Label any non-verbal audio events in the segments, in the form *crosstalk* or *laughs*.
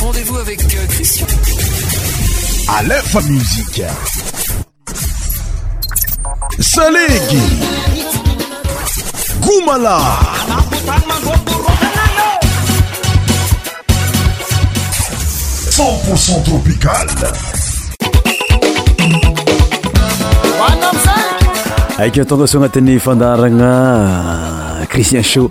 Rendez-vous avec euh, Christian. À l'info musique. Saleg. Goumala. 100% tropical. Avec un temps de son Athénée Fandaranga, Christian Chaud.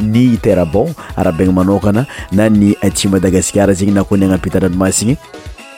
ny tera ban arabaigna manokana na ny ati madagasikara zegny na koa ny agnampitananomasigny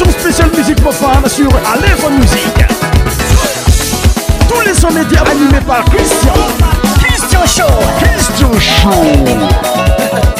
émission spéciale musique profane sur Aleph musique. Tous les sons médias animés par Christian. Christian Show. Christian Show.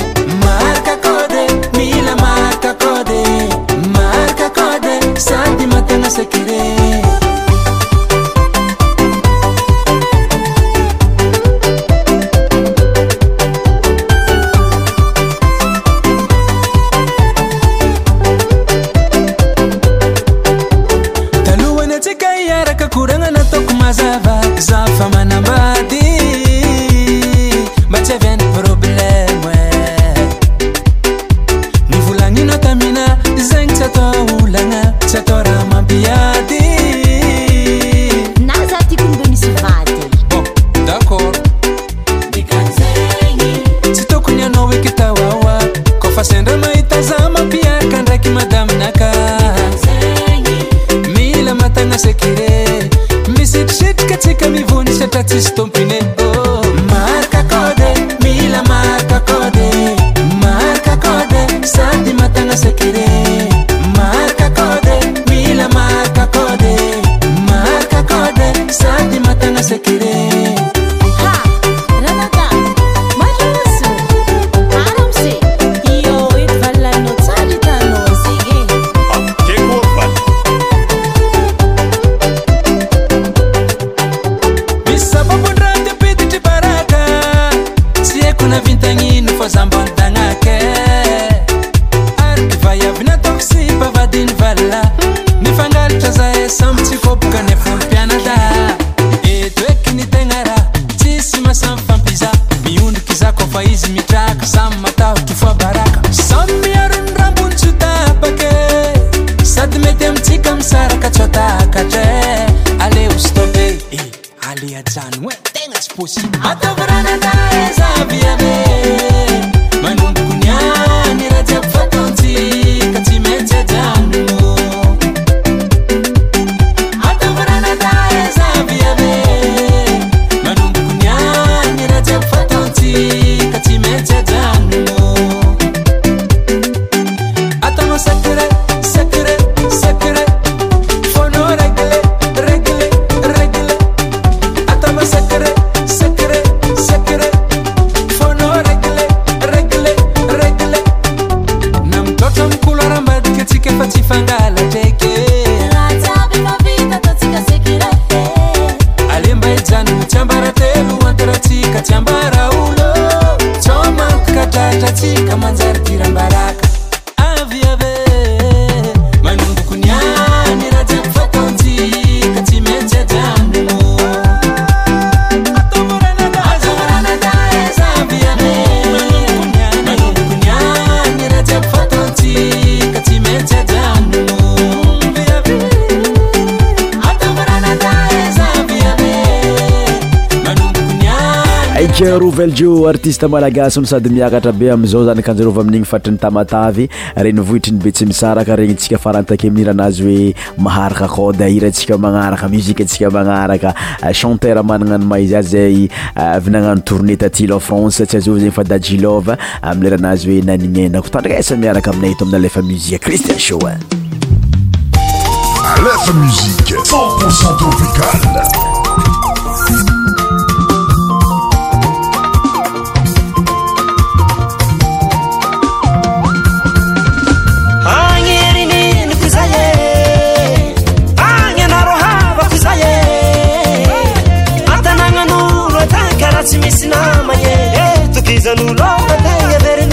ivolanainotamina zegny tsy ataolana tsy atao raha mampiayaord tsy tokony anao ekytaaoa kofa sendra mahitaza mampiaka ndraky madaminaka miila matanasakyre misytritrika tsika mivonisatra tisyo ioartiste malagasino sady miakatra be amizao zany kanjarov amin'iny fatriny tamatavy renivohitriny be tsy misaraka reny tsikafarantaemira aazy oehakiratsikamanarkamsikamaakahantemananaomaizyazay euh, inananotourné euh, tatiefrance tsizzenyfa dailo euh, ameraazy oeaiaotdamiaraka amina o aminefamii زنل متيبرنلت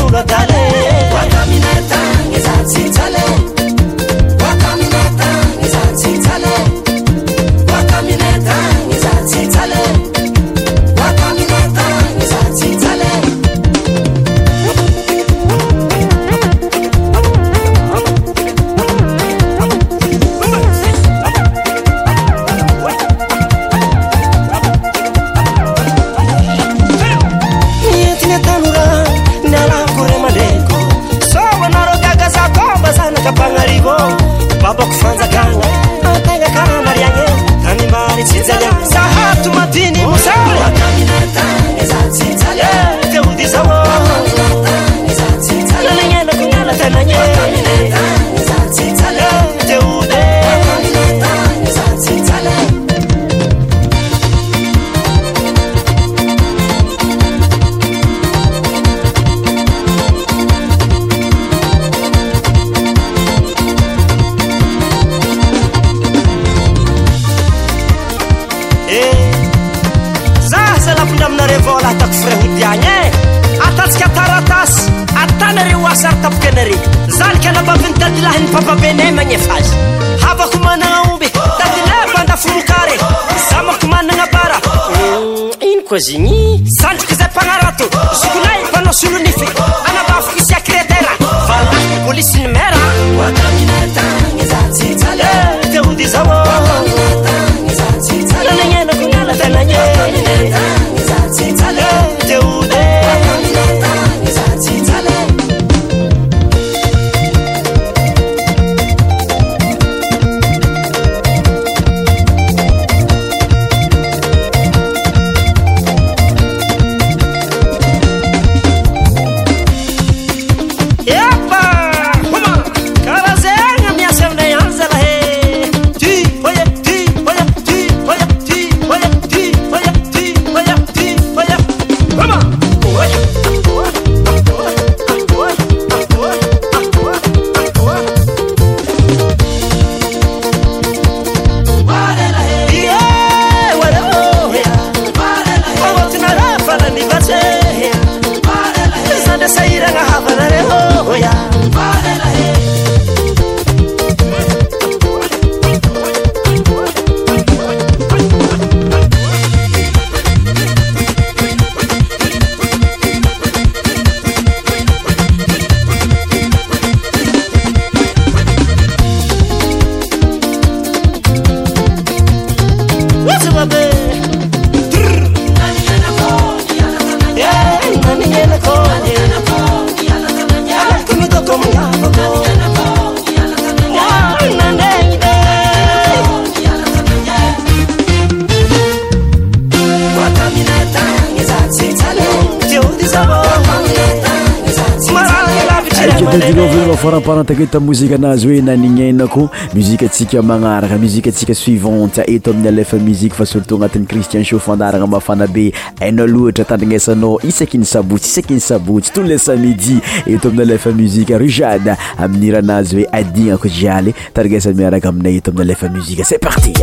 taketa mozika anazy hoe nanignenako muzikaatsika magnaraka muzikantsika suivante eto amin'ny alefa muzike fa surtout agnatin'ny cristien sho fandarana mafana be heina loatra tandrignaisanao isaky ny sabotsy isyaky iny sabotsy tou les samidi eto amin'ny alefa muzike rujada amin'iranazy hoe adinako jialy tadranasa miaraka aminay eto amin'ny alefa muzika cest parti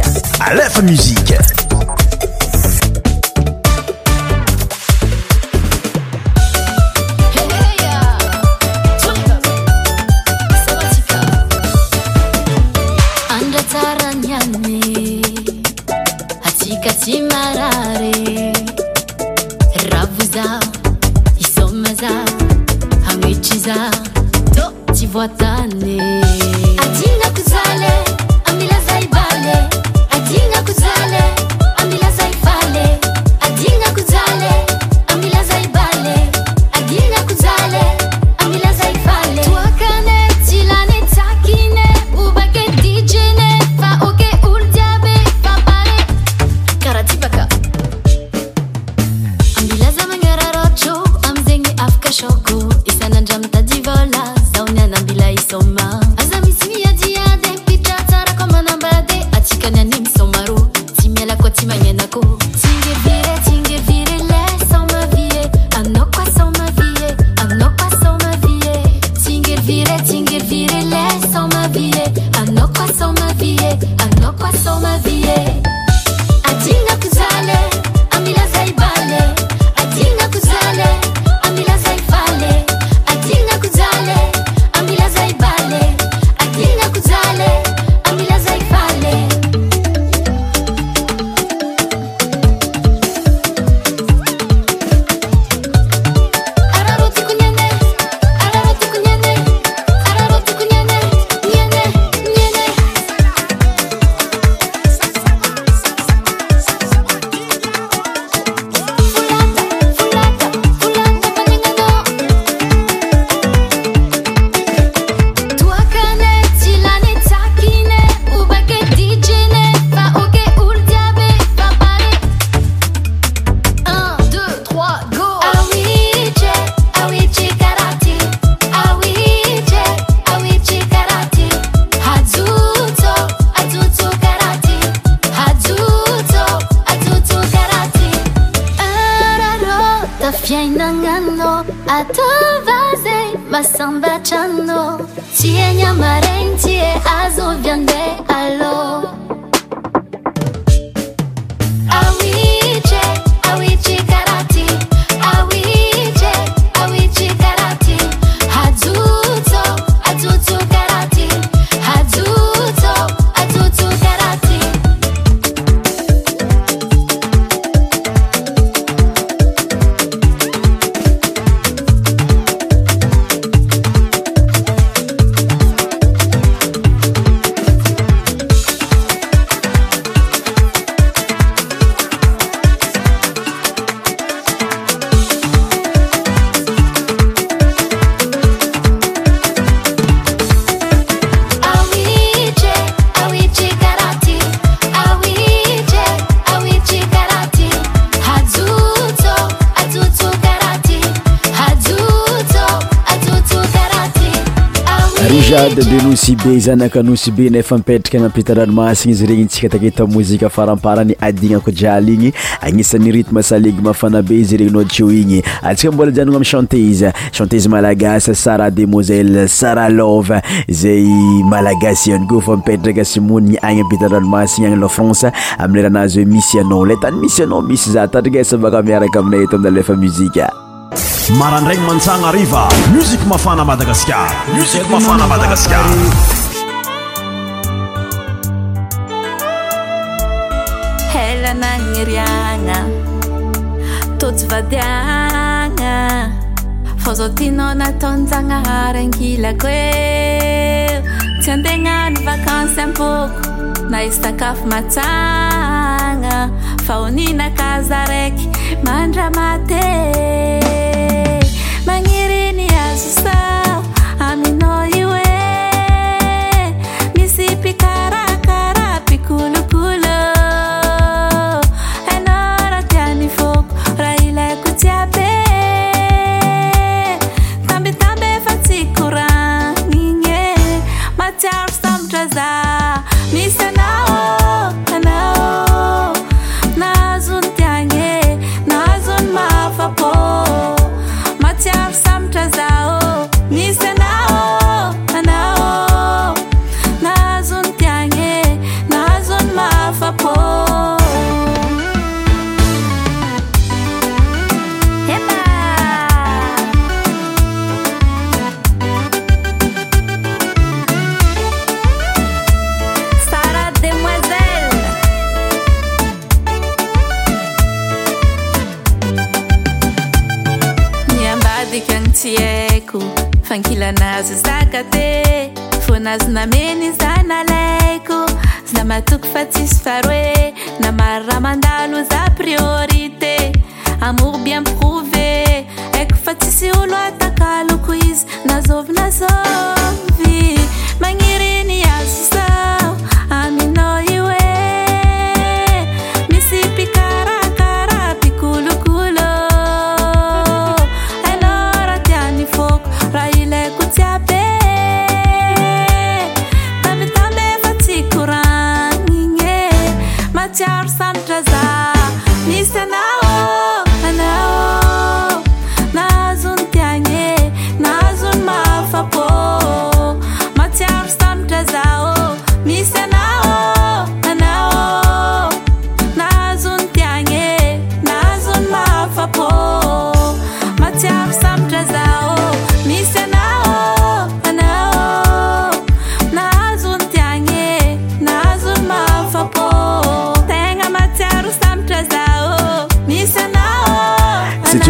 alfa msie zanakanosy befamipetraka any ampitandranomasiny izy regny tsikatketmozifaramparany adinyko aignyaisansaa samchantzanmaaassara demoisesarazaymalaasafaipeakasminy ny ampitadraomasiny anylfrance amerhaazyoe misyaaoe tay misyaa misy zatarsabakamiaraka amina aiaeami marandragny mantsagna ariva muzik mafana madagasikar muzik mafana madagasikar elana yriagna totsy vadiagna fa zao tinao nataonyjagnahary angilako e tsy andegnano vakansy aboko na izy sakafo matsagna fa oninakaza raiky mandramate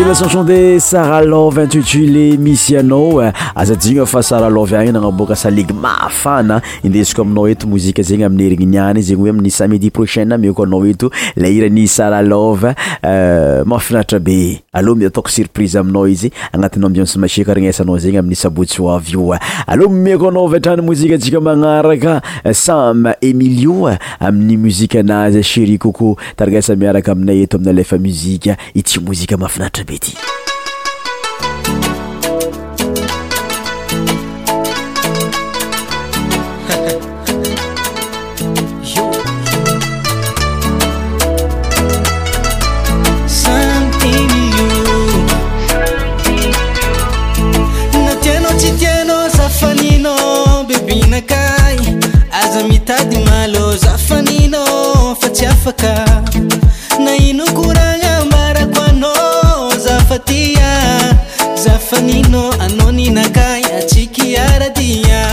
lachancion de saralôv intstsle misy anao azaignofasarlôanyabokaemesamiaaamainataeykoatrany motsika euh, manarakasamimiazyitsmiaakaamina eomialamtmoz mafinatra be sanona *laughs* tianao tsy tianao zafaninao bebinakay aza mitady malo zafanina fa tsy afaka zafanigna anao ni nakai atsika aradia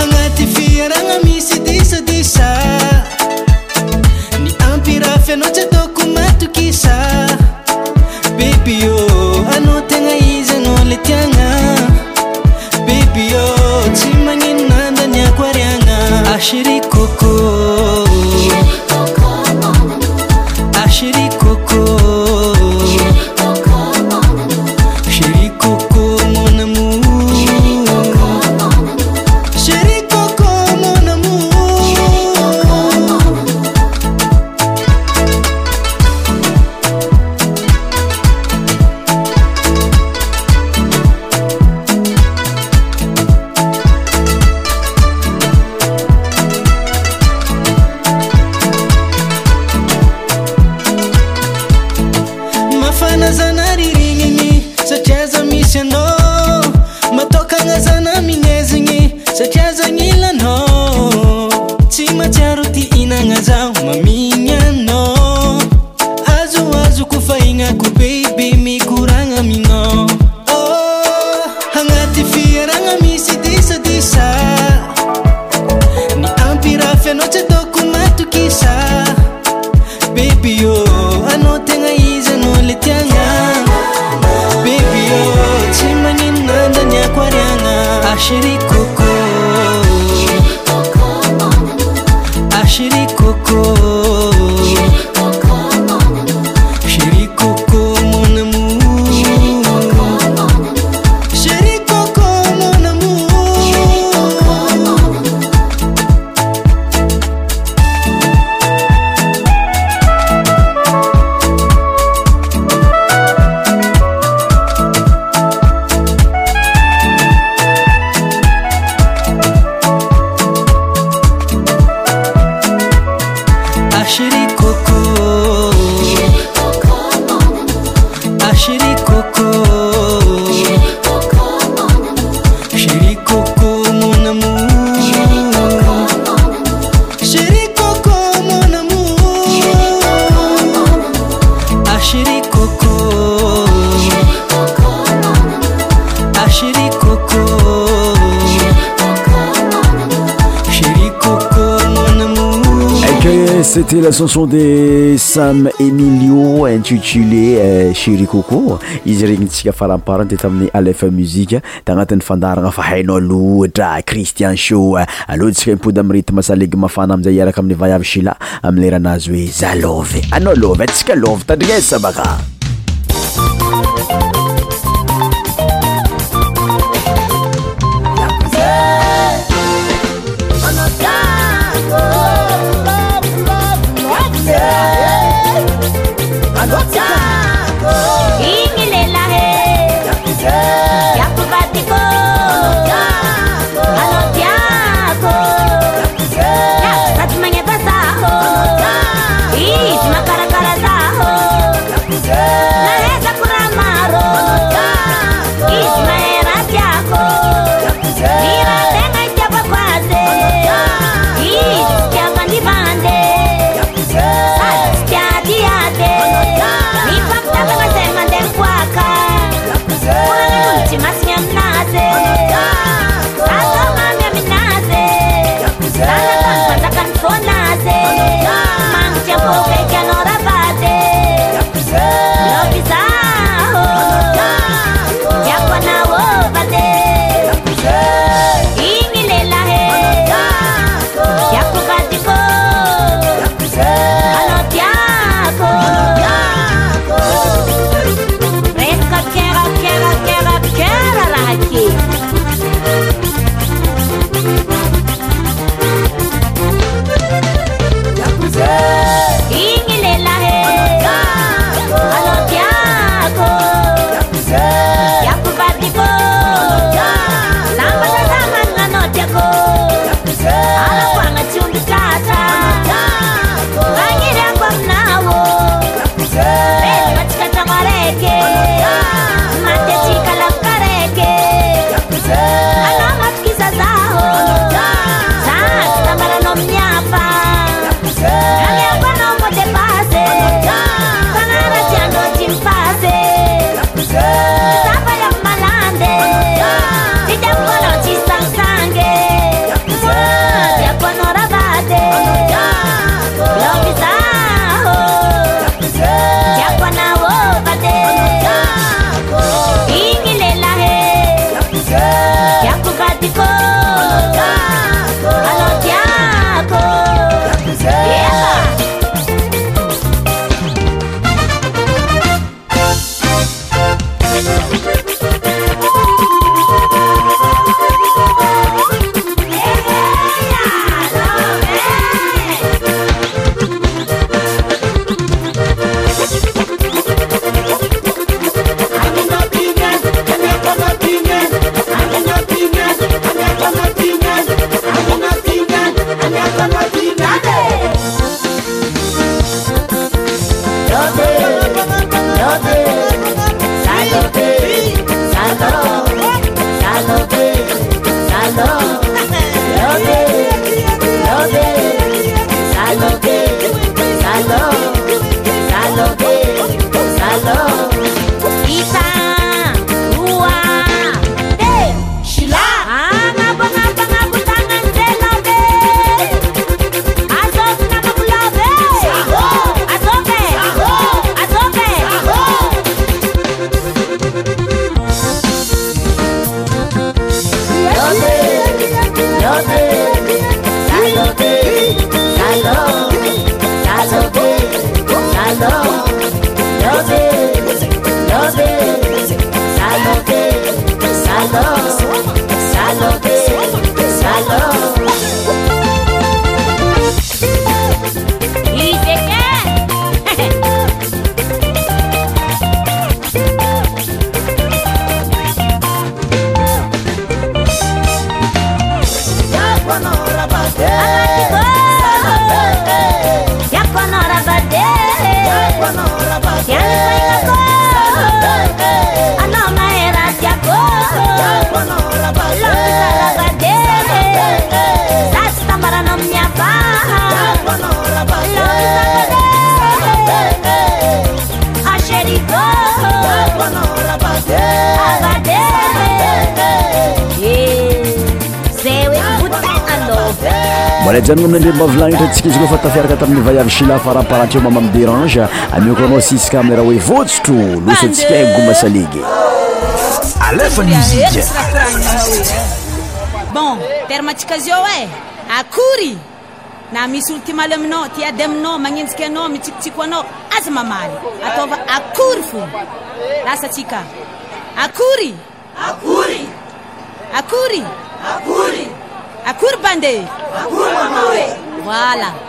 agnaty fiaragna misy disadisa ny ampirafy anao tsy ataoko matokisa bibyô anao tegna izygnao le tiagna bibyo tsy magninonandani ako ariagna asiri koko chanson de same émilio intitulé euh, chéri coco izy regny tsika paramparany teta amin'ny alef muziqe d agnatin'ny fandaragna fa hainao loatra christian sho aloatra ntsika impody amy retimasaleg mafana amzay iaraka amin'y vayavy shila amiy leranazy hoe za lovy anao lovy atsika lovy tandrignaezsa baka zanana aminy ane mavilanitra tsi izy kofa tafiaraka tamin'ny vayav sila faramparaitryo mama amdérange amioko agnao siska amiy raha hoe votsotrolosasagomasalegybon rmtsika azio e akory na misy olo ty maly aminao tady aminao manenjika anao mitsikotsiko anao aza mamay ata akory fo lasatska akoryaory aryy aory bande ¡Voilà!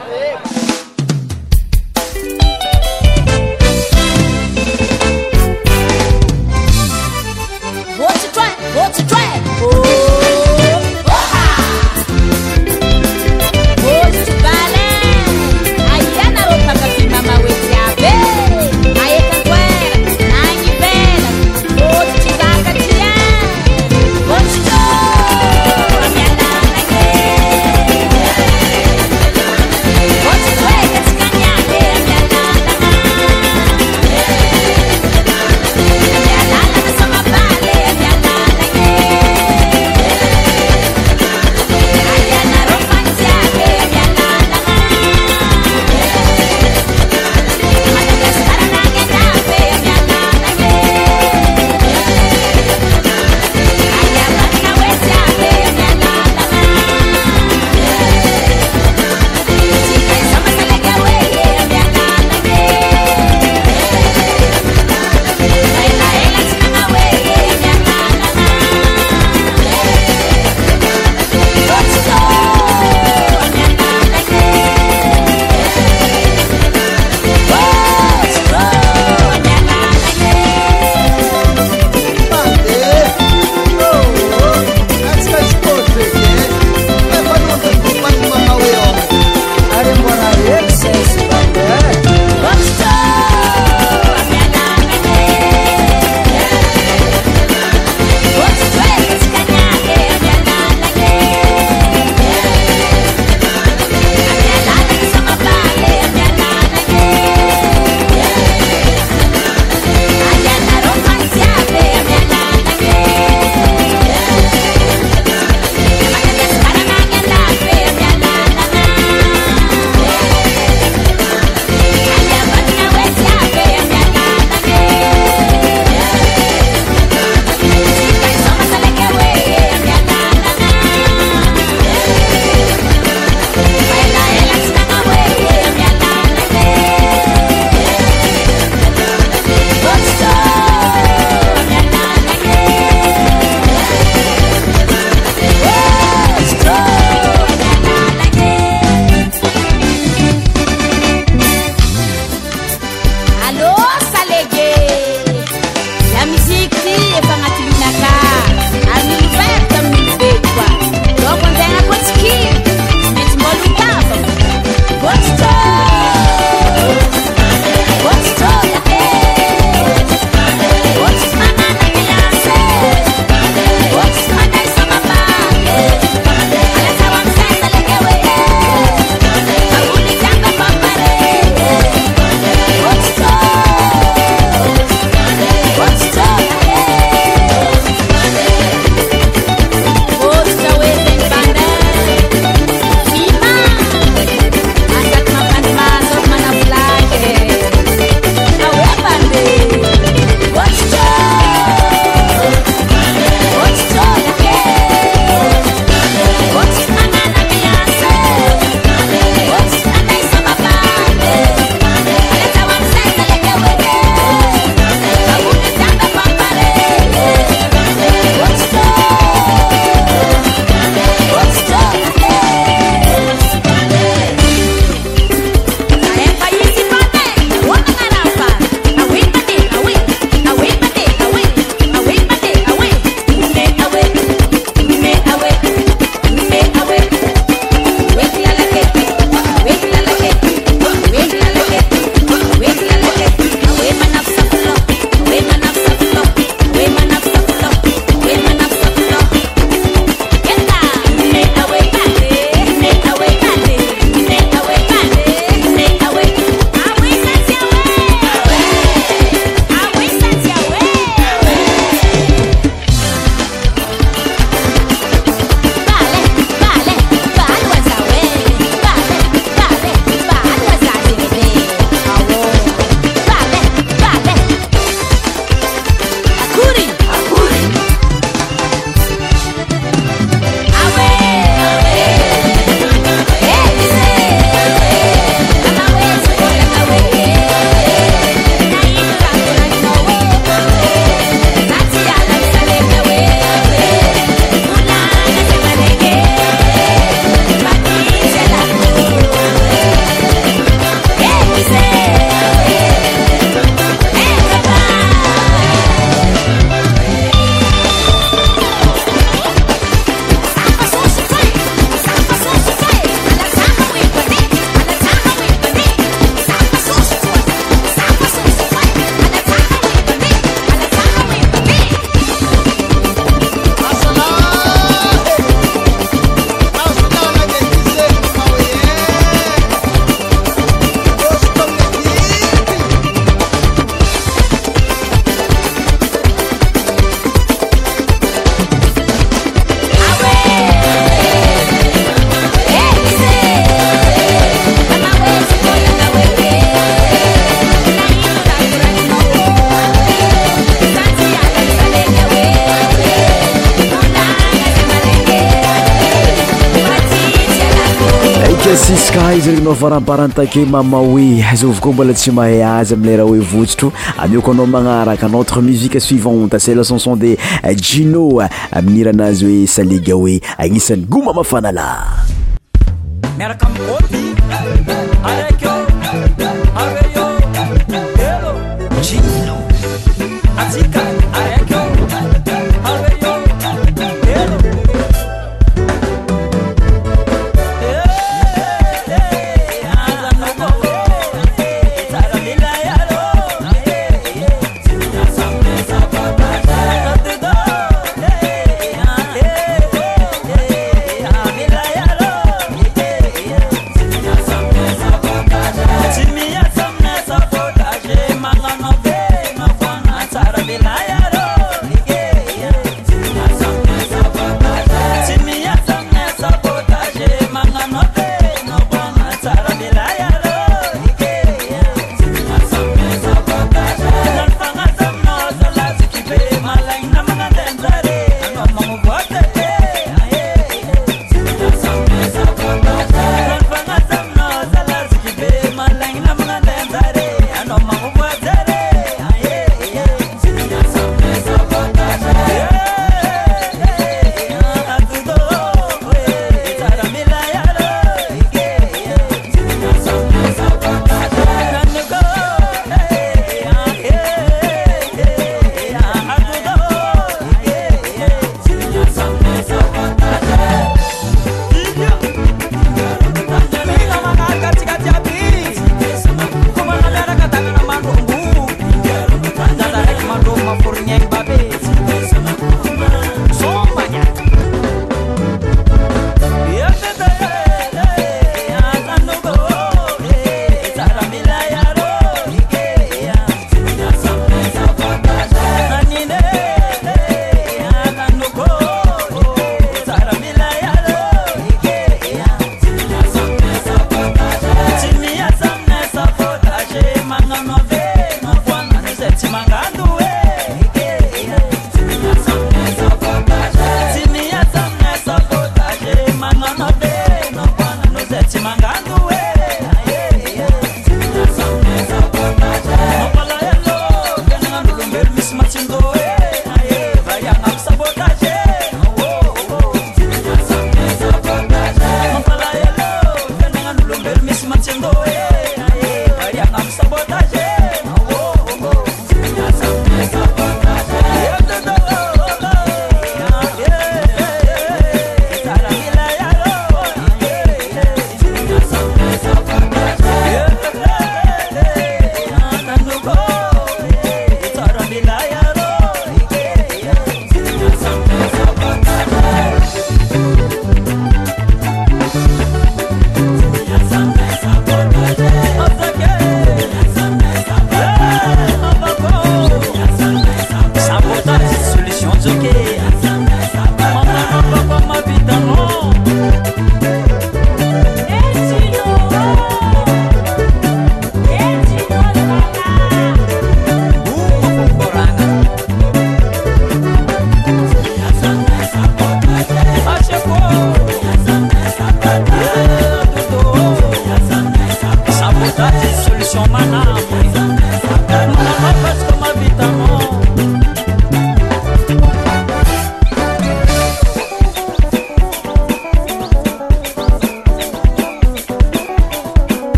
amparanytake mama oe zovy koa mbola tsy mahay azy amileraha hoe vosotro amioko anao magnaraka anotre musique suivante se la chanson de jino aminiranazy hoe salega hoe agnisany goma mafanala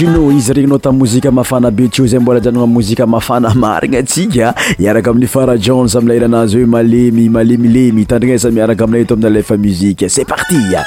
jino izy regny nao tamn'y mozika mafana be ty o zay mbola ajanona a mozika mafana marigna tsika iaraka amin'ny fara jans amlay ilanazy hoe malemy malemilemy itandrigna sa miaraka aminay to ami'ny alefa muzika c'est partiea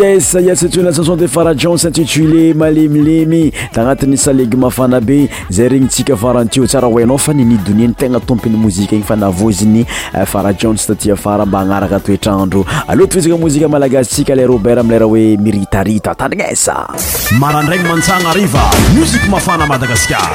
ysa yascanon de fara jansintitulé malemilemy ta agnatin'ny saleg mafana be zay regny tsika farantio tsara hoinao fa ninidoniny tegna tompin'ny mozika igny fa navoziny fara jans tatya fara mba anaraka toetrandro alohatfisana mozika malagastsika la robertamleraha oe miritarita tandrinesaaradray matsanamsi afaamadaasaaaa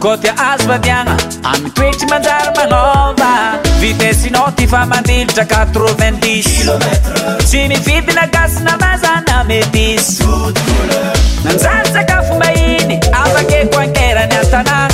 kotya azo badiagna aminy toetry manjary manoba vitesina ty famandilitra qidi km tsy mividina gasina mazana metisy anzany tsakafo mahiny afake ko ankerany an-tanàa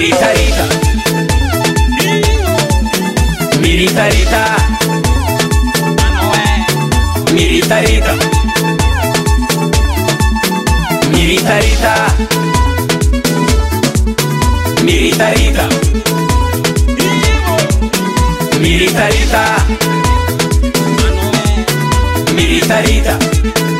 Mirita Rita Mirita Rita Mirita Rita Mirita Rita Mirita Rita Mirita Rita Mirita Rita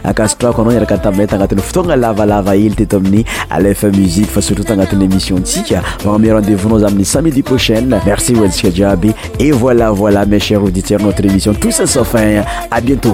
akastrako anao iarakataminay tanatin'ny fotoagna lavalava hely teto amin'ny alefa musiqe fa surtout tagnatin'ny émissionntsika bogna ame rendezvous-nao za amin'ny sant midi prochaine merci votsika djiaby et voilà voilà ma cher auditeur notre émission tousa safin a bientôt